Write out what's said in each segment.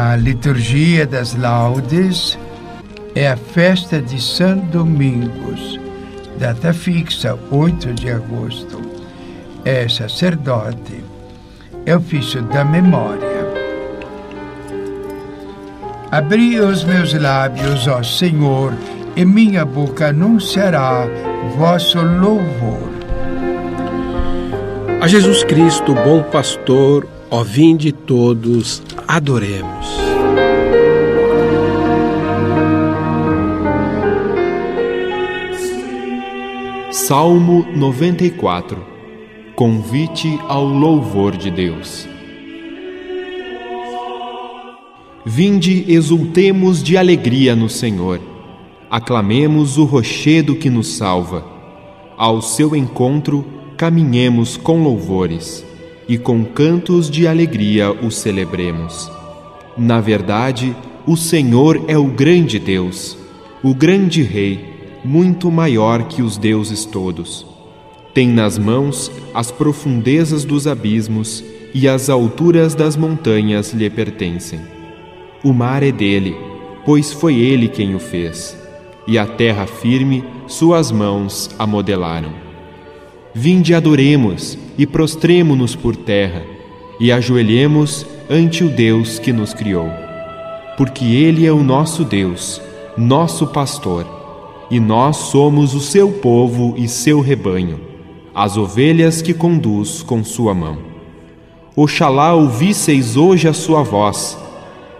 A liturgia das laudes é a festa de São Domingos, data fixa, 8 de agosto. É sacerdote, é ofício da memória. Abri os meus lábios, ó Senhor, e minha boca anunciará vosso louvor. A Jesus Cristo, bom pastor, ó vinde todos, adoremos. Salmo 94 Convite ao louvor de Deus. Vinde, exultemos de alegria no Senhor. Aclamemos o rochedo que nos salva. Ao seu encontro, caminhemos com louvores e com cantos de alegria o celebremos. Na verdade, o Senhor é o grande Deus, o grande Rei, muito maior que os deuses todos. Tem nas mãos as profundezas dos abismos e as alturas das montanhas lhe pertencem. O mar é dele, pois foi ele quem o fez, e a terra firme suas mãos a modelaram. Vinde adoremos e prostremo-nos por terra, e ajoelhemos ante o Deus que nos criou. Porque ele é o nosso Deus, nosso pastor, e nós somos o seu povo e seu rebanho, as ovelhas que conduz com sua mão. Oxalá ouvisseis hoje a sua voz,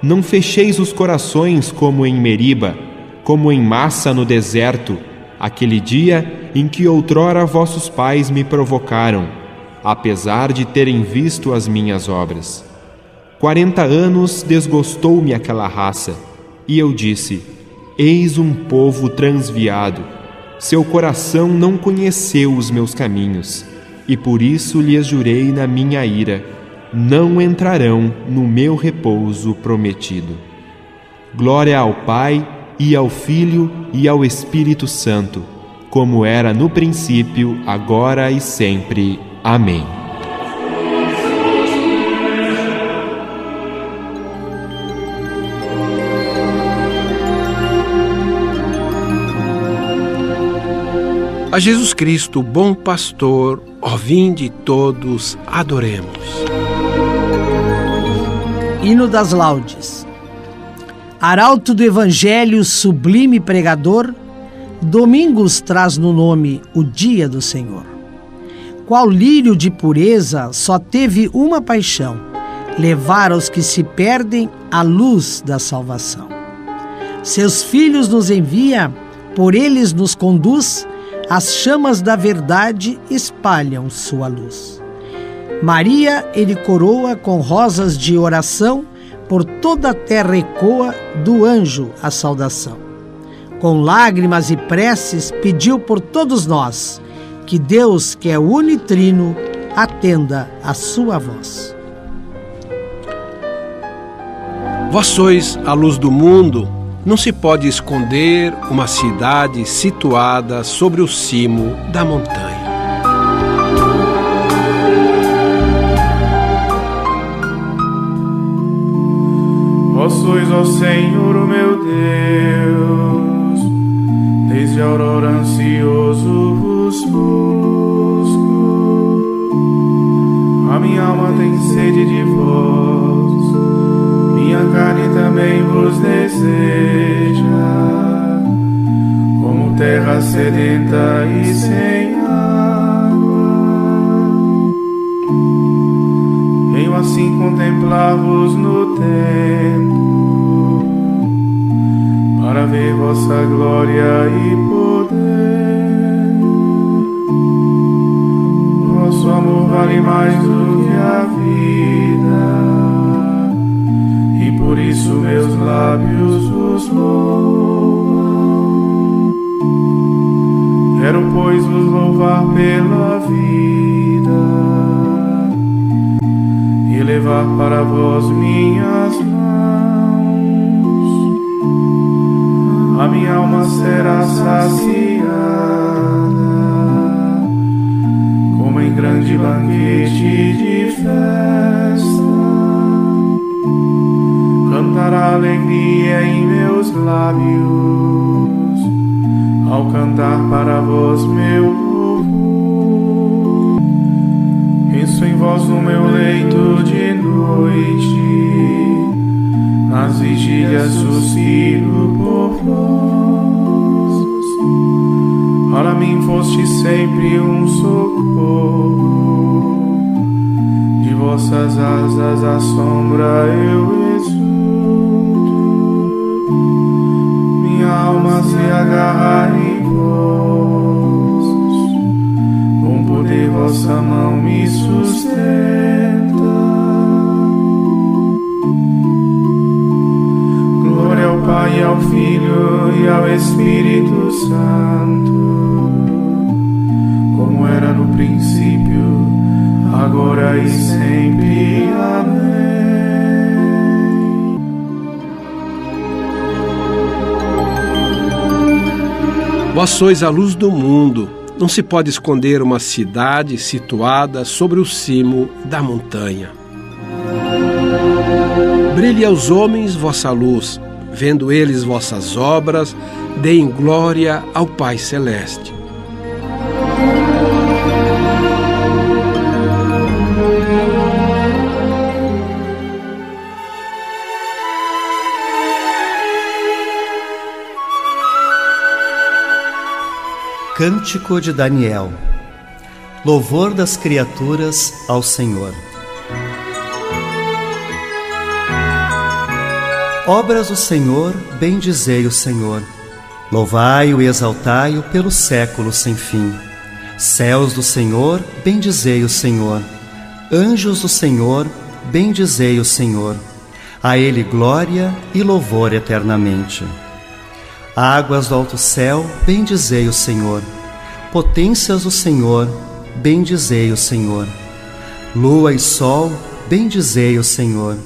não fecheis os corações como em Meriba, como em massa no deserto, aquele dia em que outrora vossos pais me provocaram, apesar de terem visto as minhas obras. Quarenta anos desgostou-me aquela raça, e eu disse: Eis um povo transviado. Seu coração não conheceu os meus caminhos, e por isso lhes jurei na minha ira não entrarão no meu repouso prometido. Glória ao Pai, e ao Filho, e ao Espírito Santo, como era no princípio, agora e sempre. Amém. A Jesus Cristo, bom pastor, ó vinde todos, adoremos. Hino das Laudes. Arauto do Evangelho, sublime pregador, Domingos traz no nome o dia do Senhor. Qual lírio de pureza só teve uma paixão: levar aos que se perdem a luz da salvação. Seus filhos nos envia, por eles nos conduz, as chamas da verdade espalham sua luz. Maria ele coroa com rosas de oração, por toda a terra ecoa do anjo a saudação. Com lágrimas e preces pediu por todos nós, que Deus, que é unitrino, atenda a sua voz. Vós sois a luz do mundo, não se pode esconder uma cidade situada sobre o cimo da montanha. Vós sois, ó Senhor, o meu Deus, desde a aurora ansioso vos busco. A minha alma tem sede de vós, minha carne também vos deseja, como terra sedenta e sem água. Venho assim contemplar-vos no templo para ver vossa glória e poder. Vosso amor vale mais do que a vida, e por isso meus lábios vos louvam. Quero, pois, vos louvar pela vida e levar para vós minhas a minha alma será saciada, como em grande banquete de festa. Cantar brotará alegria em meus lábios ao cantar para vós meu louvor. Penso em vós no meu leito de noite, nas vigílias suspiro por vós. Para mim foste sempre um socorro vossas asas à sombra eu exulto. Minha alma se agarra em vós, com poder vossa mão me sustenta. Filho e ao Espírito Santo, como era no princípio agora e sempre. Amém. Vós sois a luz do mundo. Não se pode esconder uma cidade situada sobre o cimo da montanha. Brilhe aos homens vossa luz, vendo eles vossas obras, deem glória ao Pai Celeste. Cântico de Daniel Louvor das criaturas ao Senhor. Obras do Senhor, bendizei o Senhor. Louvai-o e exaltai-o pelo século sem fim. Céus do Senhor, bendizei o Senhor. Anjos do Senhor, bendizei o Senhor. A Ele glória e louvor eternamente. Águas do alto céu, bendizei o Senhor. Potências do Senhor, bendizei o Senhor. Lua e sol, bendizei o Senhor.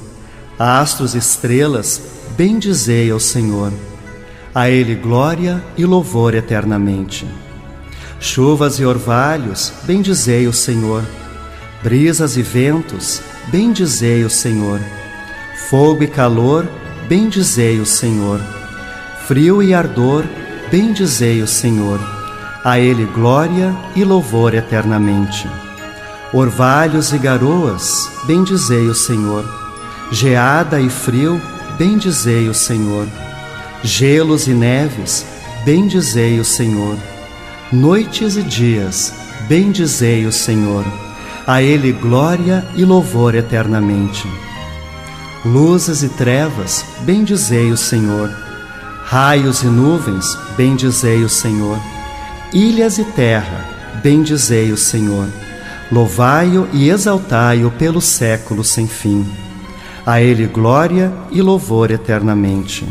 Astros e estrelas, bendizei ao Senhor. A Ele glória e louvor eternamente. Chuvas e orvalhos, bendizei o Senhor. Brisas e ventos, bendizei o Senhor. Fogo e calor, bendizei o Senhor frio e ardor, bendizei o Senhor. A Ele glória e louvor eternamente. Orvalhos e garoas, bendizei o Senhor. Geada e frio, bendizei o Senhor. Gelos e neves, bendizei o Senhor. Noites e dias, bendizei o Senhor. A Ele glória e louvor eternamente. Luzes e trevas, bendizei o Senhor Raios e nuvens, bendizei o Senhor. Ilhas e terra, bendizei o Senhor. Louvai-o e exaltai-o pelo século sem fim. A Ele glória e louvor eternamente.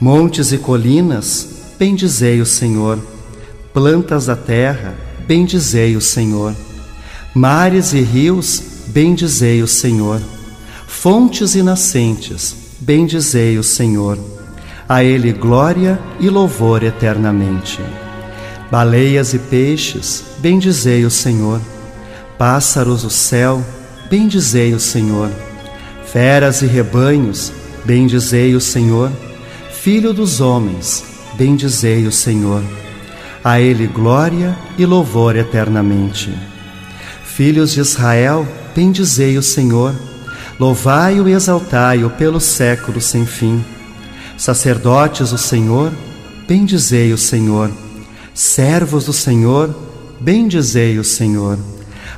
Montes e colinas, bendizei o Senhor. Plantas da terra, bendizei o Senhor. Mares e rios, bendizei o Senhor. Fontes e nascentes, bendizei o Senhor a Ele glória e louvor eternamente. Baleias e peixes, bendizei o Senhor. Pássaros do céu, bendizei o Senhor. Feras e rebanhos, bendizei o Senhor. Filho dos homens, bendizei o Senhor. A Ele glória e louvor eternamente. Filhos de Israel, bendizei o Senhor. Louvai-o e exaltai-o pelo século sem fim. Sacerdotes do Senhor, bendizei o Senhor. Servos do Senhor, bendizei o Senhor.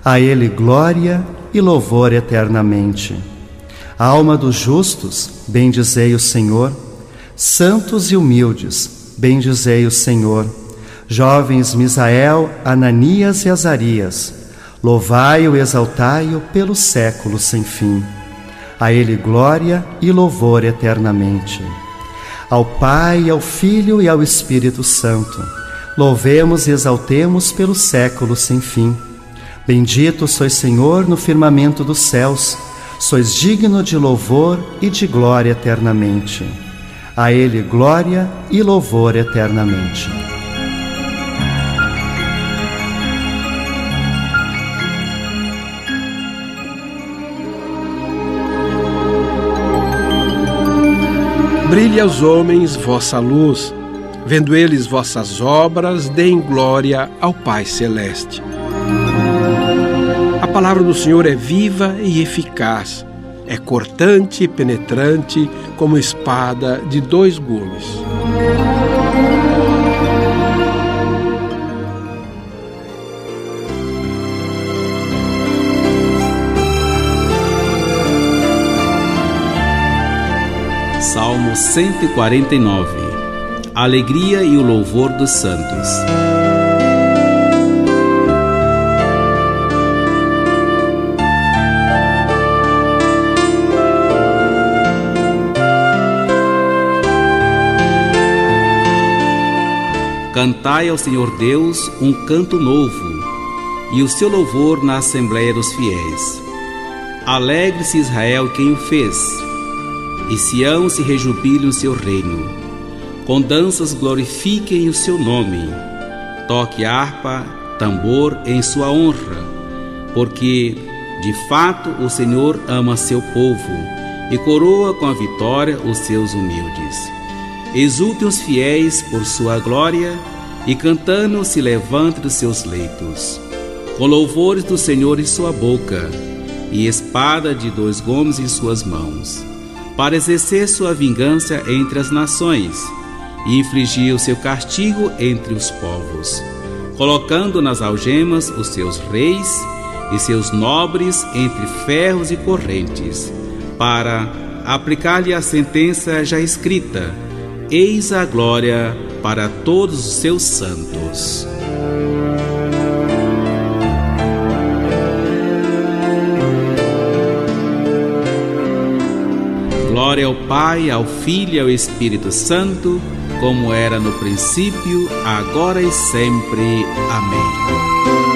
A Ele glória e louvor eternamente. Alma dos justos, bendizei o Senhor. Santos e humildes, bendizei o Senhor. Jovens Misael, Ananias e Azarias, louvai-o e exaltai-o pelo século sem fim. A Ele glória e louvor eternamente ao Pai, ao Filho e ao Espírito Santo. Louvemos e exaltemos pelo século sem fim. Bendito sois Senhor no firmamento dos céus, sois digno de louvor e de glória eternamente. A Ele glória e louvor eternamente. Brilhe aos homens vossa luz, vendo eles vossas obras, deem glória ao Pai Celeste. Palavra do Senhor é viva e eficaz, é cortante e penetrante como espada de dois gumes. Salmo 149 A alegria e o louvor dos santos. Cantai ao Senhor Deus um canto novo, e o seu louvor na Assembleia dos Fiéis. Alegre-se Israel quem o fez e Sião se rejubile o seu reino. Com danças glorifiquem o seu nome. Toque harpa, tambor em sua honra, porque de fato o Senhor ama seu povo e coroa com a vitória os seus humildes. Exultem os fiéis por sua glória e cantando se levante dos seus leitos. Com louvores do Senhor em sua boca e espada de dois gumes em suas mãos para exercer sua vingança entre as nações e infligir o seu castigo entre os povos, colocando nas algemas os seus reis e seus nobres entre ferros e correntes, para aplicar-lhe a sentença já escrita: Eis a glória para todos os seus santos. Glória ao Pai, ao Filho e ao Espírito Santo, como era no princípio, agora e sempre. Amém.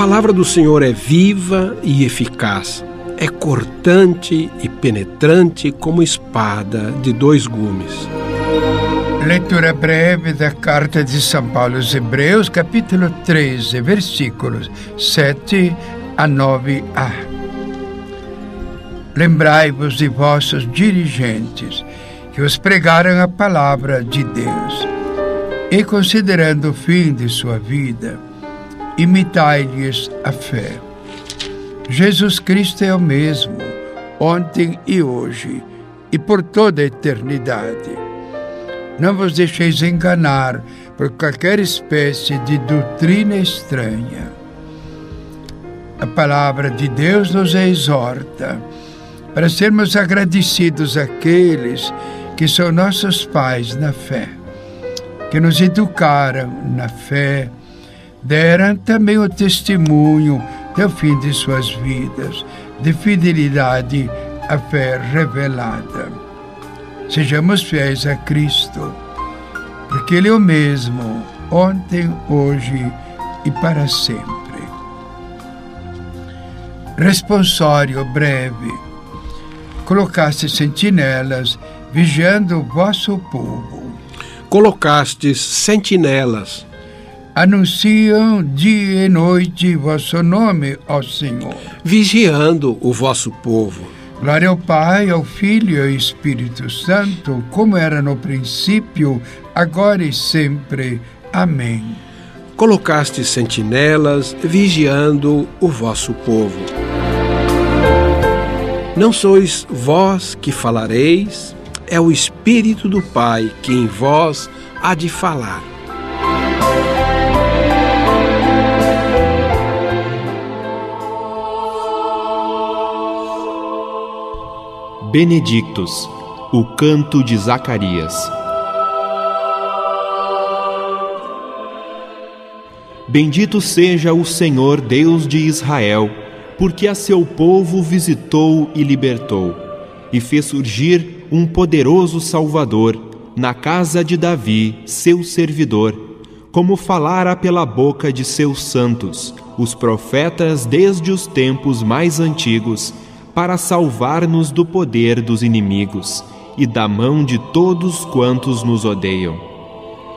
Palavra do Senhor é viva e eficaz é cortante e penetrante como espada de dois gumes. Leitura breve da carta de São Paulo aos Hebreus, capítulo 13, versículos 7 a 9a. Lembrai-vos de vossos dirigentes, que os pregaram a palavra de Deus, e considerando o fim de sua vida, imitai-lhes a fé Jesus Cristo é o mesmo, ontem e hoje, e por toda a eternidade. Não vos deixeis enganar por qualquer espécie de doutrina estranha. A palavra de Deus nos exorta para sermos agradecidos àqueles que são nossos pais na fé, que nos educaram na fé, deram também o testemunho até o fim de suas vidas, de fidelidade à fé revelada. Sejamos fiéis a Cristo, porque Ele é o mesmo, ontem, hoje e para sempre. Responsório breve. Colocaste sentinelas vigiando o vosso povo. Colocastes sentinelas anunciam dia e noite vosso nome, ó Senhor. Vigiando o vosso povo. Glória ao Pai, ao Filho e ao Espírito Santo, como era no princípio, agora e sempre. Amém. Colocaste sentinelas vigiando o vosso povo. Não sois vós que falareis, é o Espírito do Pai que em vós há de falar. Benedictus, o canto de Zacarias. Bendito seja o Senhor Deus de Israel, porque a seu povo visitou e libertou, e fez surgir um poderoso Salvador na casa de Davi, seu servidor, como falara pela boca de seus santos, os profetas desde os tempos mais antigos para salvar-nos do poder dos inimigos e da mão de todos quantos nos odeiam.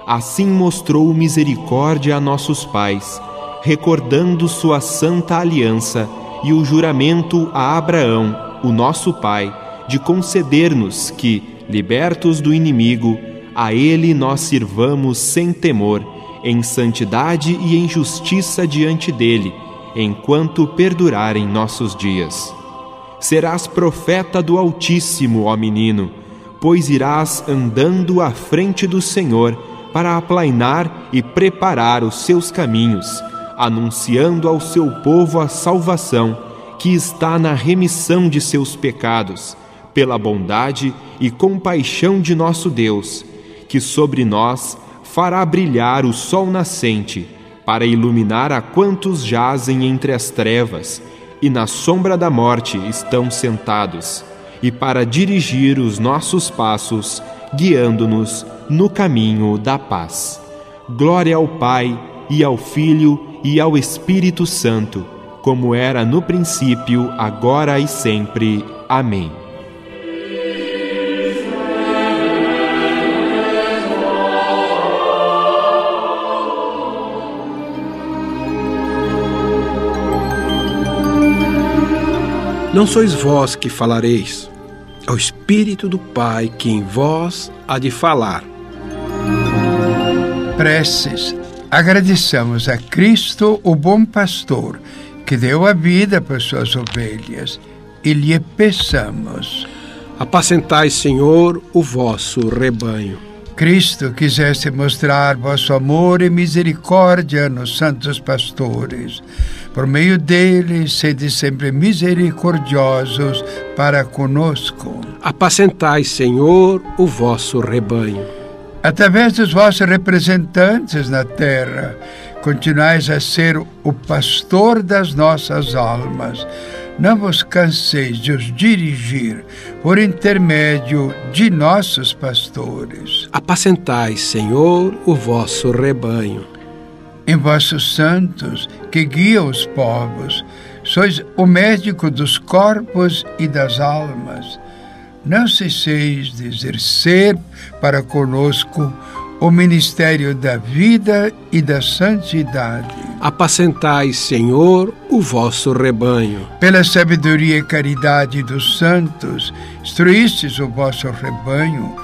Assim mostrou misericórdia a nossos pais, recordando sua santa aliança e o juramento a Abraão, o nosso pai, de conceder-nos que, libertos do inimigo, a ele nós sirvamos sem temor, em santidade e em justiça diante dele, enquanto perdurarem nossos dias. Serás profeta do Altíssimo, ó menino, pois irás andando à frente do Senhor para aplainar e preparar os seus caminhos, anunciando ao seu povo a salvação que está na remissão de seus pecados, pela bondade e compaixão de nosso Deus, que sobre nós fará brilhar o sol nascente, para iluminar a quantos jazem entre as trevas e na sombra da morte estão sentados, e para dirigir os nossos passos, guiando-nos no caminho da paz. Glória ao Pai, e ao Filho, e ao Espírito Santo, como era no princípio, agora e sempre. Amém. Não sois vós que falareis, é o Espírito do Pai que em vós há de falar. Preces. Agradeçamos a Cristo, o bom pastor, que deu a vida por suas ovelhas, e lhe peçamos. Apacentai, Senhor, o vosso rebanho. Cristo, quiseste mostrar vosso amor e misericórdia nos santos pastores. Por meio deles, sede sempre misericordiosos para conosco. Apacentai, Senhor, o vosso rebanho. Através dos vossos representantes na terra, continuais a ser o pastor das nossas almas não vos canseis de os dirigir por intermédio de nossos pastores. Apacentai, Senhor, o vosso rebanho. Em vossos santos, que guiam os povos, sois o médico dos corpos e das almas. Não cesseis de exercer para conosco o ministério da vida e da santidade. Apacentai, Senhor, o vosso rebanho. Pela sabedoria e caridade dos santos, instruístes o vosso rebanho,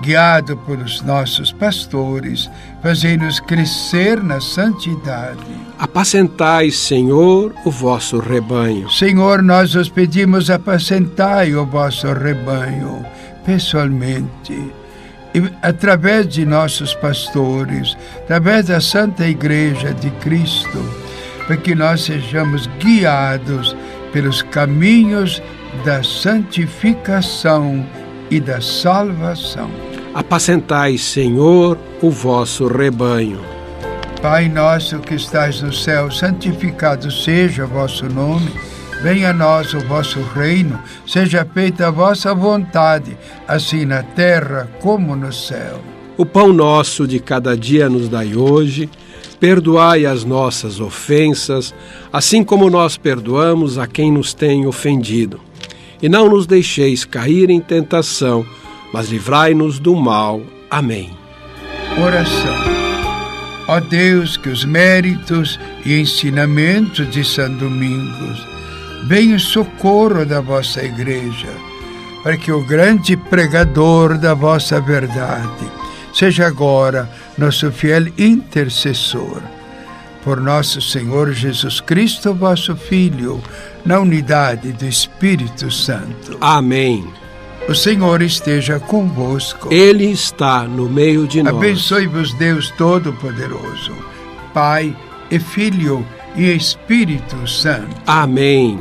guiado pelos nossos pastores, fazei-nos crescer na santidade. Apacentai, Senhor, o vosso rebanho. Senhor, nós os pedimos, apacentai o vosso rebanho, pessoalmente e através de nossos pastores, através da Santa Igreja de Cristo, para que nós sejamos guiados pelos caminhos da santificação e da salvação. Apacentai, Senhor, o vosso rebanho. Pai nosso que estais no céu, santificado seja o vosso nome. Venha a nós o vosso reino, seja feita a vossa vontade, assim na terra como no céu. O pão nosso de cada dia nos dai hoje, perdoai as nossas ofensas, assim como nós perdoamos a quem nos tem ofendido. E não nos deixeis cair em tentação, mas livrai-nos do mal. Amém. Oração. Ó Deus, que os méritos e ensinamentos de São Domingos venham em socorro da vossa igreja, para que o grande pregador da vossa verdade seja agora nosso fiel intercessor. Por nosso Senhor Jesus Cristo, vosso Filho, na unidade do Espírito Santo. Amém. O Senhor esteja convosco. Ele está no meio de nós. Abençoe-vos, Deus Todo-Poderoso, Pai e Filho e Espírito Santo. Amém.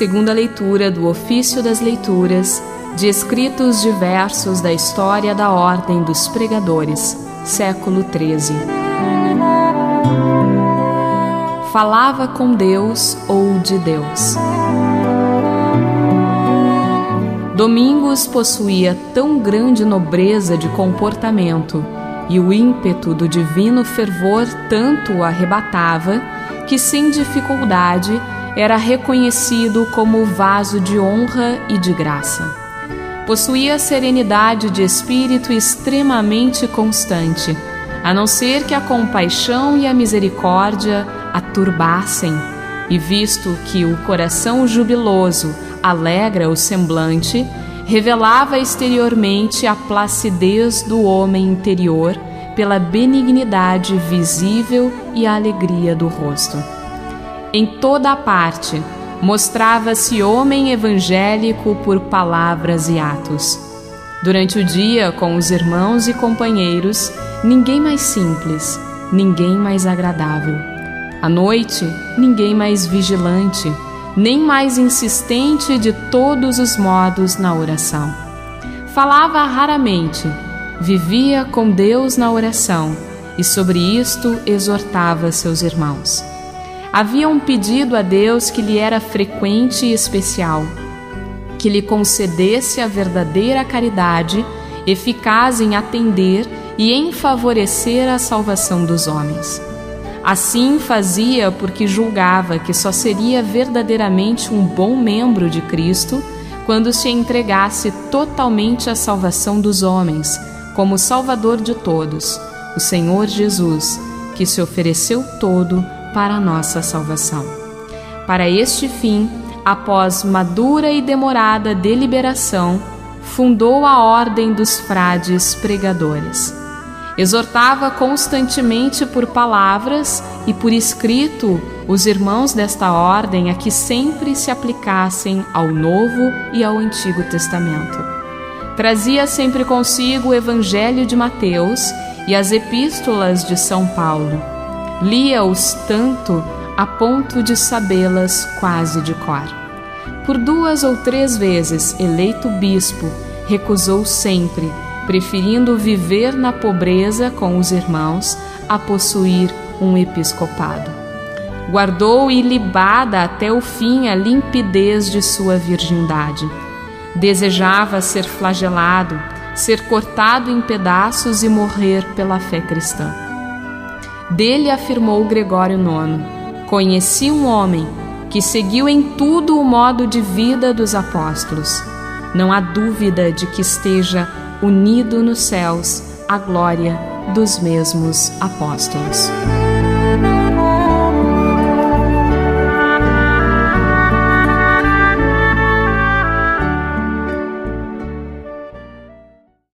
Segunda leitura do Ofício das Leituras de escritos diversos da história da Ordem dos Pregadores, século XIII. Falava com Deus ou de Deus. Domingos possuía tão grande nobreza de comportamento e o ímpeto do divino fervor tanto o arrebatava que, sem dificuldade, era reconhecido como vaso de honra e de graça. Possuía serenidade de espírito extremamente constante, a não ser que a compaixão e a misericórdia a turbassem, e visto que o coração jubiloso alegra o semblante, revelava exteriormente a placidez do homem interior pela benignidade visível e a alegria do rosto. Em toda a parte, mostrava-se homem evangélico por palavras e atos. Durante o dia, com os irmãos e companheiros, ninguém mais simples, ninguém mais agradável. À noite, ninguém mais vigilante, nem mais insistente de todos os modos na oração. Falava raramente, vivia com Deus na oração e sobre isto exortava seus irmãos. Havia um pedido a Deus que lhe era frequente e especial, que lhe concedesse a verdadeira caridade, eficaz em atender e em favorecer a salvação dos homens. Assim fazia porque julgava que só seria verdadeiramente um bom membro de Cristo quando se entregasse totalmente à salvação dos homens, como Salvador de todos, o Senhor Jesus, que se ofereceu todo para a nossa salvação. Para este fim, após madura e demorada deliberação, fundou a Ordem dos Frades Pregadores Exortava constantemente por palavras e por escrito os irmãos desta ordem a que sempre se aplicassem ao Novo e ao Antigo Testamento. Trazia sempre consigo o Evangelho de Mateus e as epístolas de São Paulo. Lia-os tanto a ponto de sabê-las quase de cor. Por duas ou três vezes eleito bispo, recusou sempre preferindo viver na pobreza com os irmãos a possuir um episcopado. Guardou ilibada até o fim a limpidez de sua virgindade. Desejava ser flagelado, ser cortado em pedaços e morrer pela fé cristã. Dele afirmou Gregório IX: Conheci um homem que seguiu em tudo o modo de vida dos apóstolos. Não há dúvida de que esteja unido nos céus à glória dos mesmos apóstolos.